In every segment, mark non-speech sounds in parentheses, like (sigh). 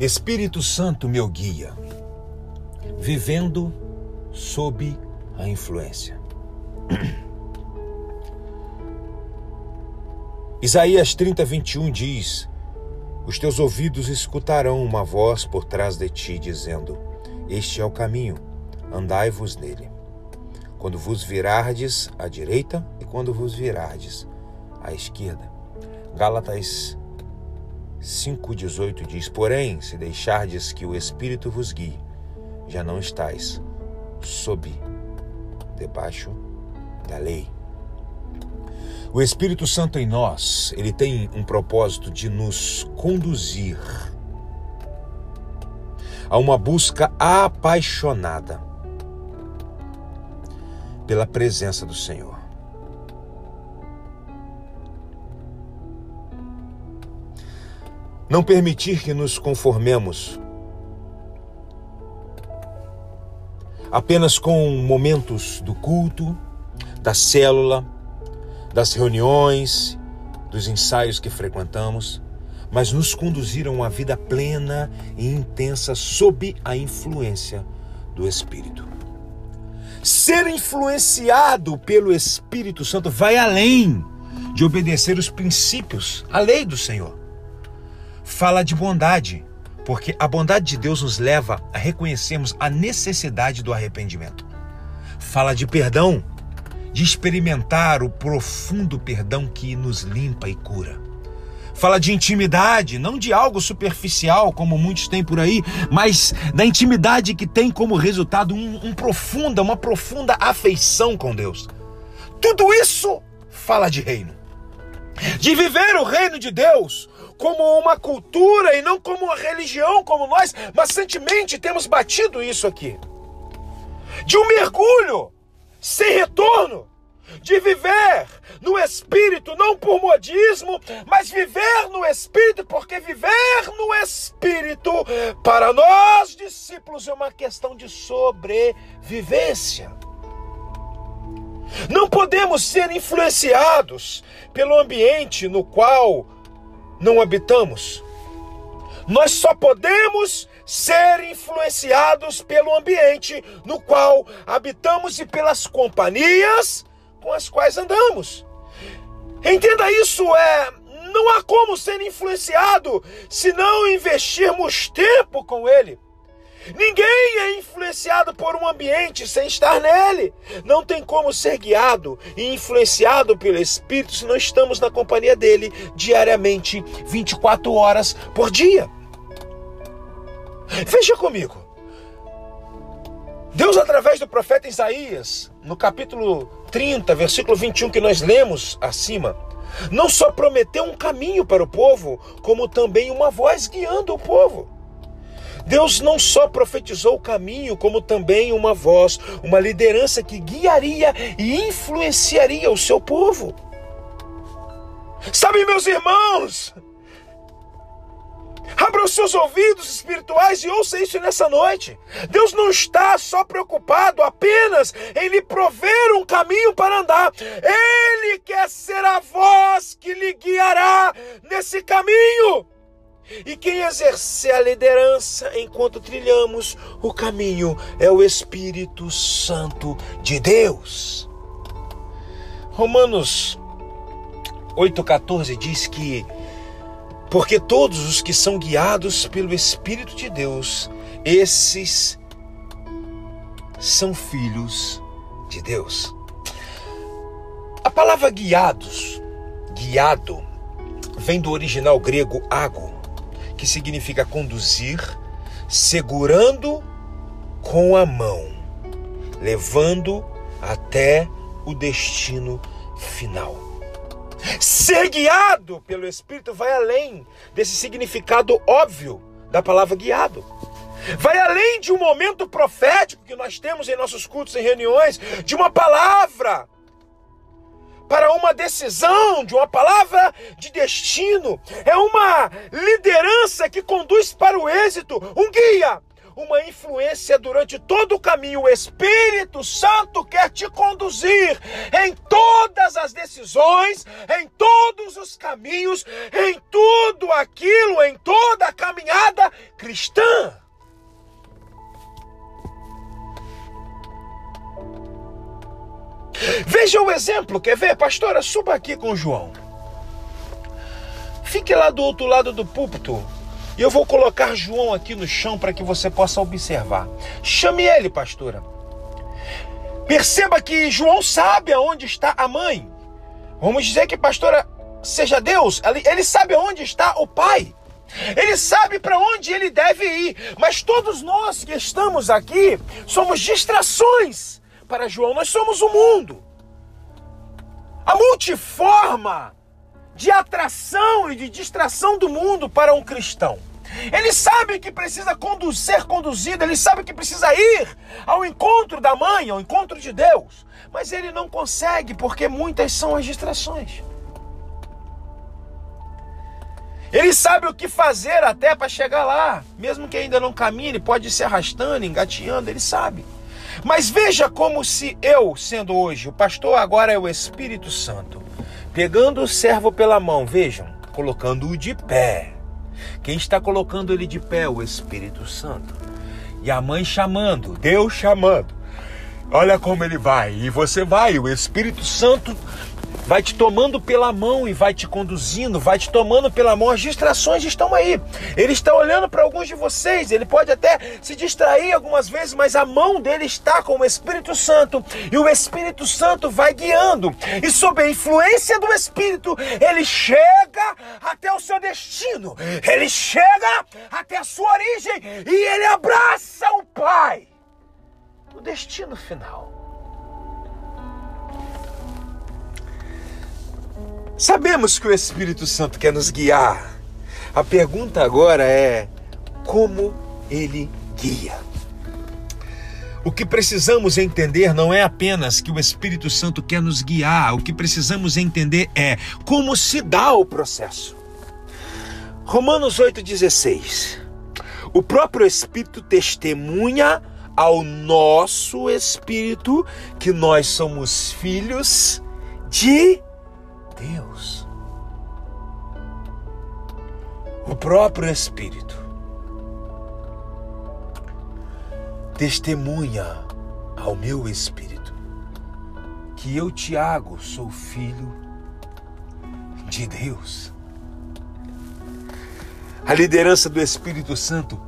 Espírito Santo meu guia, vivendo sob a influência. (clears throat) Isaías 30, 21 diz: Os teus ouvidos escutarão uma voz por trás de ti, dizendo: Este é o caminho, andai-vos nele. Quando vos virardes à direita e quando vos virardes à esquerda. Gálatas 5,18 diz: Porém, se deixardes que o Espírito vos guie, já não estáis sob, debaixo da lei. O Espírito Santo em nós, ele tem um propósito de nos conduzir a uma busca apaixonada pela presença do Senhor. Não permitir que nos conformemos apenas com momentos do culto, da célula, das reuniões, dos ensaios que frequentamos, mas nos conduzir a uma vida plena e intensa sob a influência do Espírito. Ser influenciado pelo Espírito Santo vai além de obedecer os princípios, a lei do Senhor fala de bondade, porque a bondade de Deus nos leva a reconhecermos a necessidade do arrependimento. Fala de perdão, de experimentar o profundo perdão que nos limpa e cura. Fala de intimidade, não de algo superficial como muitos têm por aí, mas da intimidade que tem como resultado um, um profunda, uma profunda afeição com Deus. Tudo isso fala de reino. De viver o reino de Deus, como uma cultura e não como uma religião como nós, mas recentemente temos batido isso aqui. De um mergulho sem retorno, de viver no espírito não por modismo, mas viver no espírito, porque viver no espírito para nós discípulos é uma questão de sobrevivência. Não podemos ser influenciados pelo ambiente no qual não habitamos. Nós só podemos ser influenciados pelo ambiente no qual habitamos e pelas companhias com as quais andamos. Entenda isso, é não há como ser influenciado se não investirmos tempo com ele. Ninguém é influenciado por um ambiente sem estar nele. Não tem como ser guiado e influenciado pelo Espírito se não estamos na companhia dele diariamente, 24 horas por dia. Veja comigo. Deus, através do profeta Isaías, no capítulo 30, versículo 21, que nós lemos acima, não só prometeu um caminho para o povo, como também uma voz guiando o povo. Deus não só profetizou o caminho, como também uma voz, uma liderança que guiaria e influenciaria o seu povo. Sabe, meus irmãos, Abra os seus ouvidos espirituais e ouça isso nessa noite. Deus não está só preocupado apenas em lhe prover um caminho para andar. Ele quer ser a voz que lhe guiará nesse caminho. E quem exerce a liderança enquanto trilhamos o caminho é o Espírito Santo de Deus. Romanos 8,14 diz que, porque todos os que são guiados pelo Espírito de Deus, esses são filhos de Deus. A palavra guiados, guiado, vem do original grego ago, que significa conduzir, segurando com a mão, levando até o destino final. Ser guiado pelo Espírito vai além desse significado óbvio da palavra guiado. Vai além de um momento profético que nós temos em nossos cultos e reuniões, de uma palavra para uma decisão, de uma palavra de destino. É uma liderança que conduz para o êxito, um guia, uma influência durante todo o caminho. O Espírito Santo quer te conduzir em todas as decisões, em todos os caminhos, em tudo aquilo em toda a caminhada cristã. Veja o exemplo, quer ver? Pastora, suba aqui com João. Fique lá do outro lado do púlpito. E eu vou colocar João aqui no chão para que você possa observar. Chame ele, pastora. Perceba que João sabe aonde está a mãe. Vamos dizer que pastora seja Deus, ele sabe aonde está o pai. Ele sabe para onde ele deve ir, mas todos nós que estamos aqui somos distrações para João, nós somos o mundo. A multiforma de atração e de distração do mundo para um cristão. Ele sabe que precisa conduzir, ser conduzido, ele sabe que precisa ir ao encontro da mãe, ao encontro de Deus, mas ele não consegue porque muitas são as distrações. Ele sabe o que fazer até para chegar lá, mesmo que ainda não camine, pode se arrastando, engateando, ele sabe. Mas veja como se eu, sendo hoje, o pastor agora é o Espírito Santo, pegando o servo pela mão, vejam, colocando-o de pé. Quem está colocando ele de pé? O Espírito Santo. E a mãe chamando, Deus chamando. Olha como ele vai, e você vai, o Espírito Santo vai te tomando pela mão e vai te conduzindo, vai te tomando pela mão. As distrações estão aí. Ele está olhando para alguns de vocês, ele pode até se distrair algumas vezes, mas a mão dele está com o Espírito Santo e o Espírito Santo vai guiando. E sob a influência do Espírito, ele chega até o seu destino, ele chega até a sua origem e ele abraça o Pai no destino final. Sabemos que o Espírito Santo quer nos guiar. A pergunta agora é: como ele guia? O que precisamos entender não é apenas que o Espírito Santo quer nos guiar, o que precisamos entender é como se dá o processo. Romanos 8,16. O próprio Espírito testemunha ao nosso espírito que nós somos filhos de próprio Espírito testemunha ao meu espírito que eu, Tiago, sou filho de Deus. A liderança do Espírito Santo,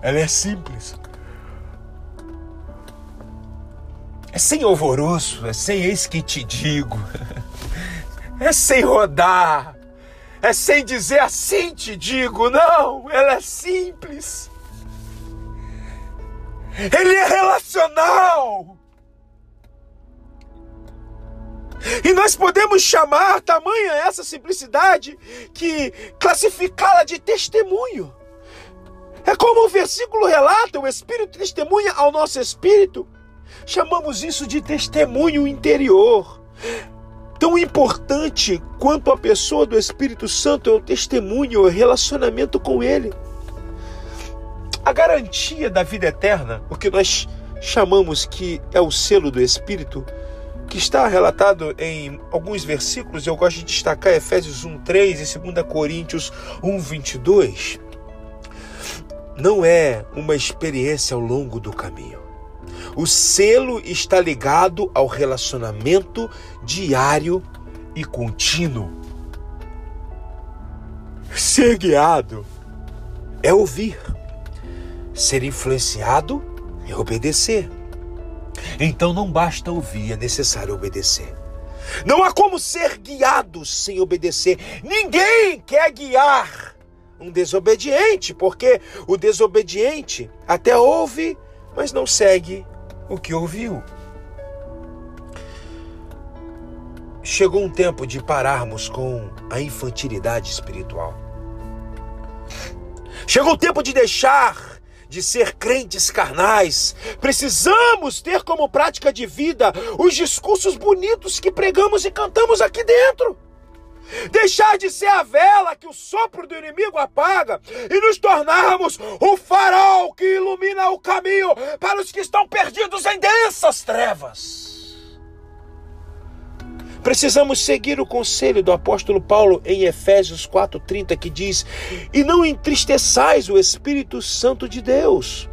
ela é simples. É sem alvoroço, é sem eis que te digo. (laughs) é sem rodar, é sem dizer assim te digo, não, ela é simples. Ele é relacional. E nós podemos chamar tamanha essa simplicidade que classificá-la de testemunho. É como o versículo relata, o Espírito testemunha ao nosso espírito. Chamamos isso de testemunho interior. Tão importante quanto a pessoa do Espírito Santo é o testemunho, o relacionamento com Ele. A garantia da vida eterna, o que nós chamamos que é o selo do Espírito, que está relatado em alguns versículos, eu gosto de destacar Efésios 1:3 e 2 Coríntios 1:22. Não é uma experiência ao longo do caminho. O selo está ligado ao relacionamento diário e contínuo. Ser guiado é ouvir. Ser influenciado é obedecer. Então não basta ouvir, é necessário obedecer. Não há como ser guiado sem obedecer. Ninguém quer guiar um desobediente, porque o desobediente até ouve, mas não segue o que ouviu. Chegou um tempo de pararmos com a infantilidade espiritual. Chegou o tempo de deixar de ser crentes carnais. Precisamos ter como prática de vida os discursos bonitos que pregamos e cantamos aqui dentro. Deixar de ser a vela que o sopro do inimigo apaga e nos tornarmos o farol que ilumina o caminho para os que estão perdidos em densas trevas. Precisamos seguir o conselho do apóstolo Paulo em Efésios 4:30 que diz: "E não entristeçais o Espírito Santo de Deus,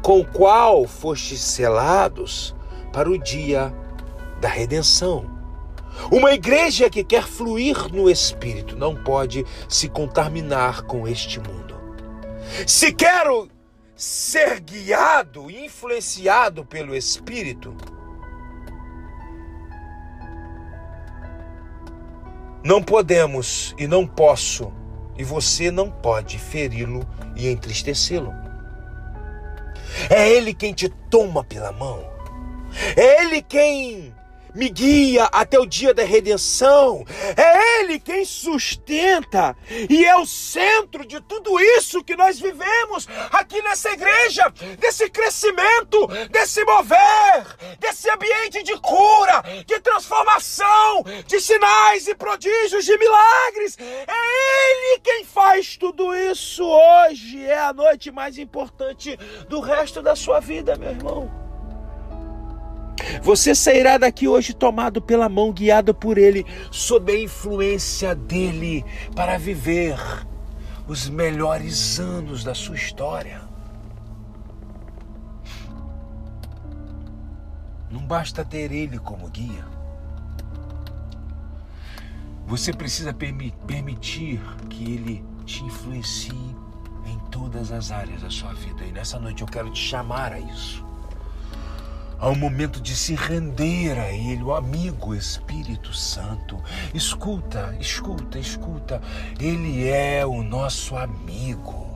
com o qual fostes selados para o dia da redenção." Uma igreja que quer fluir no Espírito não pode se contaminar com este mundo. Se quero ser guiado, influenciado pelo Espírito, não podemos e não posso, e você não pode feri-lo e entristecê-lo. É Ele quem te toma pela mão, é Ele quem me guia até o dia da redenção. É Ele quem sustenta e é o centro de tudo isso que nós vivemos aqui nessa igreja, desse crescimento, desse mover, desse ambiente de cura, de transformação, de sinais e prodígios, de milagres. É Ele quem faz tudo isso hoje. É a noite mais importante do resto da sua vida, meu irmão. Você sairá daqui hoje tomado pela mão, guiado por Ele, sob a influência dele, para viver os melhores anos da sua história. Não basta ter Ele como guia. Você precisa permitir que Ele te influencie em todas as áreas da sua vida. E nessa noite eu quero te chamar a isso. Há momento de se render a Ele, o amigo Espírito Santo. Escuta, escuta, escuta. Ele é o nosso amigo.